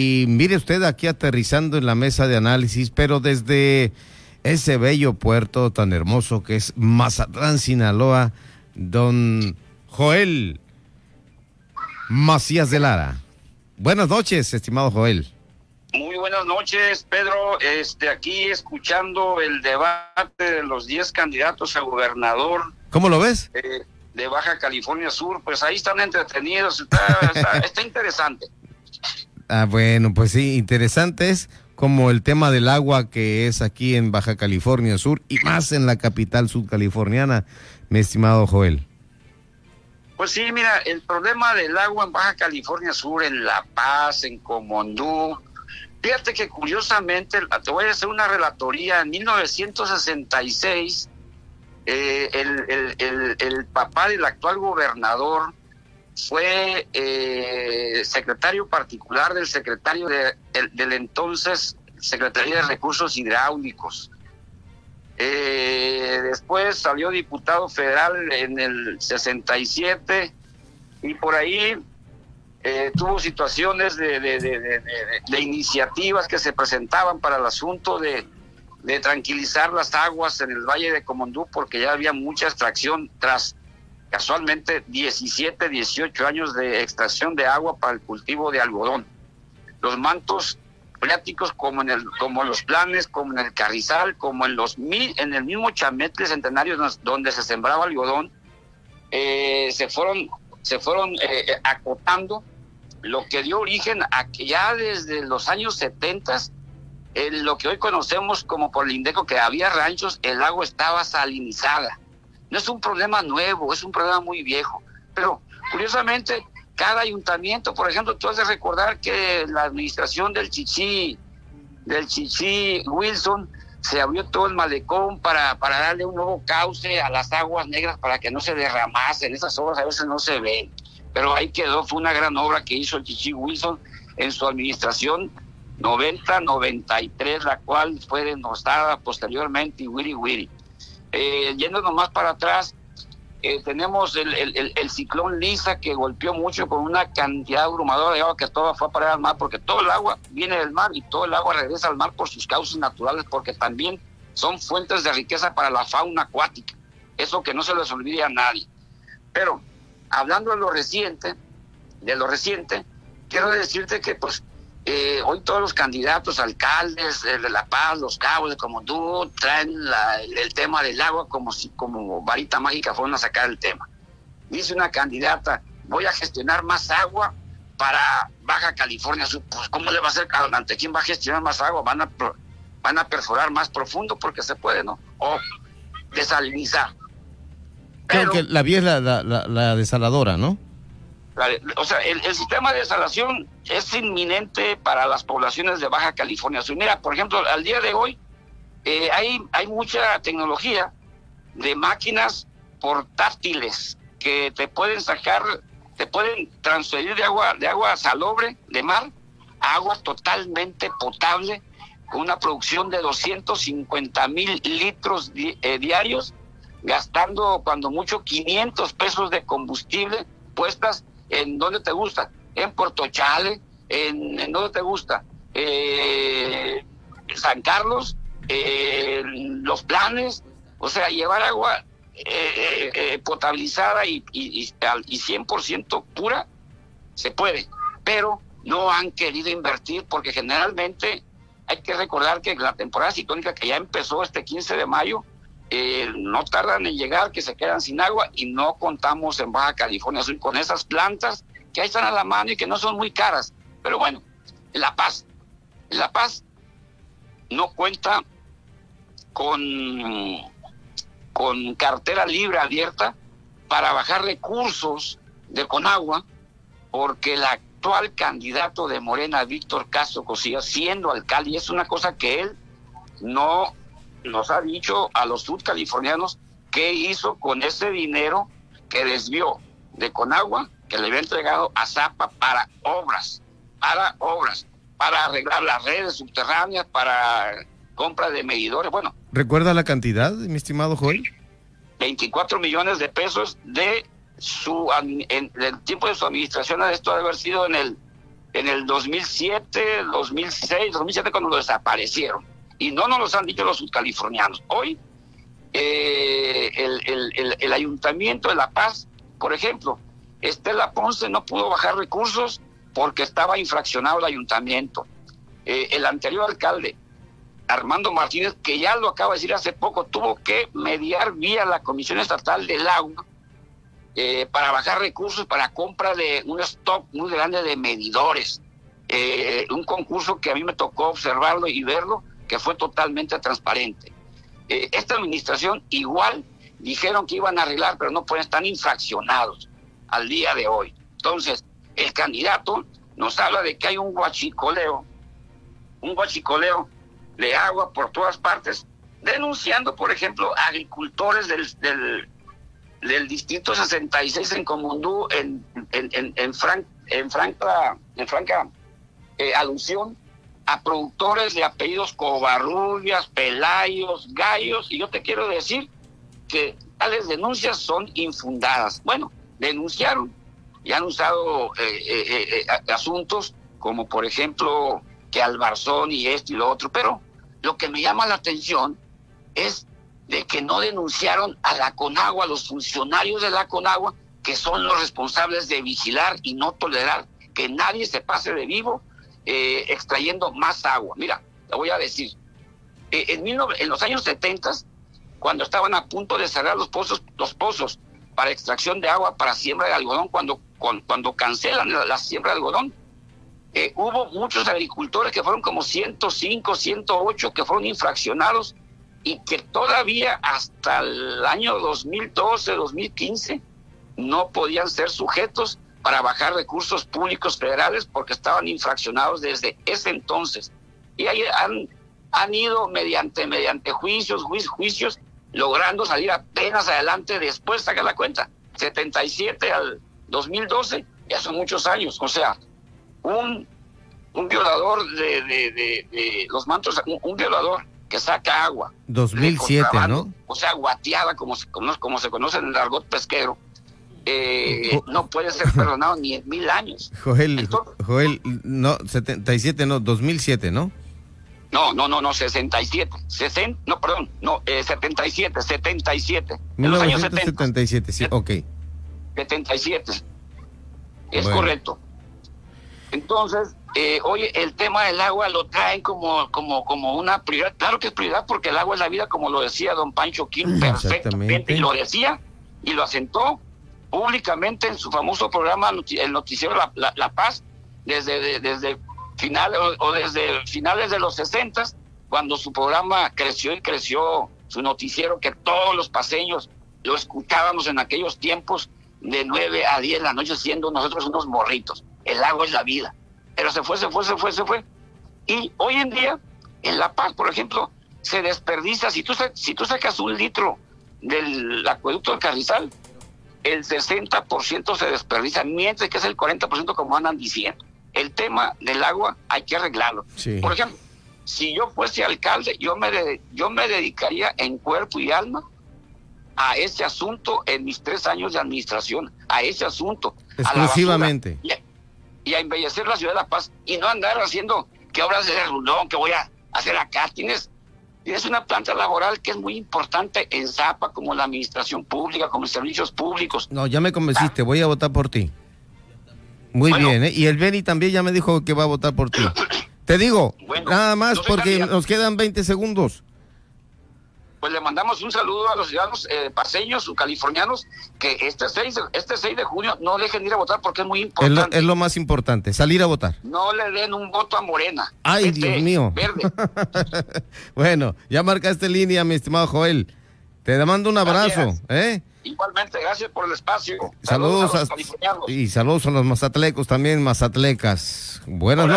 Y mire usted aquí aterrizando en la mesa de análisis, pero desde ese bello puerto tan hermoso que es Mazatlán, Sinaloa, don Joel Macías de Lara. Buenas noches, estimado Joel. Muy buenas noches, Pedro. Este, aquí escuchando el debate de los 10 candidatos a gobernador. ¿Cómo lo ves? Eh, de Baja California Sur, pues ahí están entretenidos, está, está interesante. Ah, bueno, pues sí, interesante es como el tema del agua que es aquí en Baja California Sur y más en la capital sudcaliforniana, mi estimado Joel. Pues sí, mira, el problema del agua en Baja California Sur, en La Paz, en Comondú, fíjate que curiosamente, te voy a hacer una relatoría, en 1966, eh, el, el, papá del actual gobernador fue eh, secretario particular del secretario de, del entonces Secretaría de Recursos Hidráulicos. Eh, después salió diputado federal en el 67 y por ahí eh, tuvo situaciones de, de, iniciativas que se presentaban para el asunto de, tranquilizar las aguas en el Valle de Comondú porque ya había mucha extracción tras casualmente 17, 18 años de extracción de agua para el cultivo de algodón. Los mantos pláticos como en el como los planes como en el carrizal como en los en el mismo chametle centenario donde se sembraba algodón eh, se fueron se fueron eh, eh, acotando lo que dio origen a que ya desde los años 70 en lo que hoy conocemos como por el Indeco que había ranchos el agua estaba salinizada no es un problema nuevo es un problema muy viejo pero curiosamente cada ayuntamiento, por ejemplo, tú has de recordar que la administración del Chichi, del Chichi Wilson, se abrió todo el malecón para, para darle un nuevo cauce a las aguas negras para que no se derramasen. Esas obras a veces no se ven, pero ahí quedó, fue una gran obra que hizo el Chichi Wilson en su administración 90-93, la cual fue denostada posteriormente y Wiri Wiri. Eh, yéndonos más para atrás, eh, tenemos el, el, ciclón Lisa que golpeó mucho con una cantidad abrumadora de agua que todo fue a parar al mar, porque todo el agua viene del mar y todo el agua regresa al mar por sus causas naturales, porque también son fuentes de riqueza para la fauna acuática. Eso que no se les olvide a nadie. Pero hablando de lo reciente, de lo reciente, quiero decirte que pues eh, hoy todos los candidatos, alcaldes de La Paz, Los Cabos, de Comondú, traen el tema del agua como si como varita mágica fueron a sacar el tema. Dice una candidata, voy a gestionar más agua para Baja California Pues, ¿cómo le va a hacer ante quién va a gestionar más agua? Van a, van a perforar más profundo porque se puede, ¿no? O desalinizar. Creo que la vía es la, la desaladora, ¿no? O sea, el, sistema de desalación es inminente para las poblaciones de Baja California. Mira, por ejemplo, al día de hoy eh, hay, hay mucha tecnología de máquinas portátiles que te pueden sacar, te pueden transferir de agua, de agua salobre, de mar, a agua totalmente potable, con una producción de 250 mil litros eh, diarios, gastando cuando mucho 500 pesos de combustible puestas ¿En dónde te gusta? En Puerto Chale, en, en dónde te gusta? Eh, San Carlos, eh, los planes, o sea, llevar agua eh, potabilizada y, y, y, y 100% pura, se puede, pero no han querido invertir porque generalmente hay que recordar que la temporada ciclónica que ya empezó este 15 de mayo, eh, no tardan en llegar, que se quedan sin agua y no contamos en Baja California Sur con esas plantas que ahí están a la mano y que no son muy caras. Pero bueno, en La Paz, La Paz no cuenta con, con cartera libre abierta para bajar recursos de Conagua, porque el actual candidato de Morena, Víctor Castro Cosilla, siendo alcalde, y es una cosa que él no nos ha dicho a los sudcalifornianos qué hizo con ese dinero que desvió de Conagua, que le había entregado a Zapa para obras, para obras, para arreglar las redes subterráneas, para compra de medidores. Bueno. ¿Recuerda la cantidad, mi estimado Joel? 24 millones de pesos de su en el tiempo de su administración, esto debe haber sido en el en el 2007, 2006, 2007 cuando lo desaparecieron. Y no nos lo han dicho los subcalifornianos. Hoy eh, el, ayuntamiento de La Paz, por ejemplo, Estela Ponce no pudo bajar recursos porque estaba infraccionado el ayuntamiento. Eh, el anterior alcalde, Armando Martínez, que ya lo acaba de decir hace poco, tuvo que mediar vía la Comisión Estatal del Agua eh, para bajar recursos para compra de un stock muy grande de medidores. un concurso que a mí me tocó observarlo y verlo, que fue totalmente transparente. Eh, esta administración igual dijeron que iban a arreglar, pero no pueden estar infraccionados al día de hoy. Entonces, el candidato nos habla de que hay un guachicoleo, un guachicoleo de agua por todas partes, denunciando, por ejemplo, agricultores del, del, distrito 66 en Comundú, en, en, en, en, en franca, en franca eh, alusión a productores de apellidos Covarrubias, Pelayos, Gallos, y yo te quiero decir que tales denuncias son infundadas. Bueno, denunciaron y han usado eh, eh, eh, asuntos como por ejemplo que Albarzón y esto y lo otro, pero lo que me llama la atención es de que no denunciaron a la Conagua, a los funcionarios de la Conagua, que son los responsables de vigilar y no tolerar que nadie se pase de vivo eh, extrayendo más agua. Mira, te voy a decir, eh, en, los años 70, cuando estaban a punto de cerrar los pozos, los pozos para extracción de agua para siembra de algodón, cuando, cuando, cancelan la, siembra de algodón, eh, hubo muchos agricultores que fueron como 105, 108 que fueron infraccionados y que todavía hasta el año 2012, 2015 no podían ser sujetos para bajar recursos públicos federales porque estaban infraccionados desde ese entonces. Y ahí han, han ido mediante, mediante juicios, juicios, logrando salir apenas adelante después, saca la cuenta, 77 al 2012, ya son muchos años. O sea, un, un violador de, de, los mantos, un, violador que saca agua. 2007, ¿no? O sea, guateada, como, como, como se conoce en el argot pesquero eh, no puede ser perdonado ni en mil años. Joel, Joel, no, 77, no, 2007, ¿no? No, no, no, no, 67. 60, no, perdón, no, eh, 77, 77. En los años 70. 77, sí, ok. 77. Es correcto. Entonces, eh, oye, el tema del agua lo traen como, como, como una prioridad. Claro que es prioridad porque el agua es la vida, como lo decía don Pancho Quín perfectamente. Y lo decía y lo asentó públicamente en su famoso programa, el noticiero La, Paz, desde, desde finales o, desde finales de los 60, cuando su programa creció y creció, su noticiero, que todos los paseños lo escuchábamos en aquellos tiempos de 9 a 10 de la noche, siendo nosotros unos morritos. El agua es la vida. Pero se fue, se fue, se fue, se fue. Y hoy en día, en La Paz, por ejemplo, se desperdicia. Si tú, si tú sacas un litro del acueducto del Carrizal, el 60% se desperdicia, mientras que es el 40% como andan diciendo. El tema del agua hay que arreglarlo. Por ejemplo, si yo fuese alcalde, yo me, yo me dedicaría en cuerpo y alma a ese asunto en mis tres años de administración, a ese asunto. Exclusivamente. y, a, embellecer la ciudad de La Paz y no andar haciendo que obras de rulón, que voy a hacer acá. Tienes es una planta laboral que es muy importante en Zapa, como la administración pública, como los servicios públicos. No, ya me convenciste, voy a votar por ti. Muy bien, ¿eh? y el Beni también ya me dijo que va a votar por ti. Te digo, nada más porque nos quedan 20 segundos pues le mandamos un saludo a los ciudadanos eh, paseños, californianos, que este 6, este 6 de junio no dejen ir a votar porque es muy importante. Es lo, más importante, salir a votar. No le den un voto a Morena. Ay, este, Dios mío. Verde. bueno, ya marcaste línea, mi estimado Joel. Te mando un abrazo. ¿eh? Igualmente, gracias por el espacio. Saludos, a, los californianos. Y saludos a los mazatlecos también, mazatlecas. Buenas noches.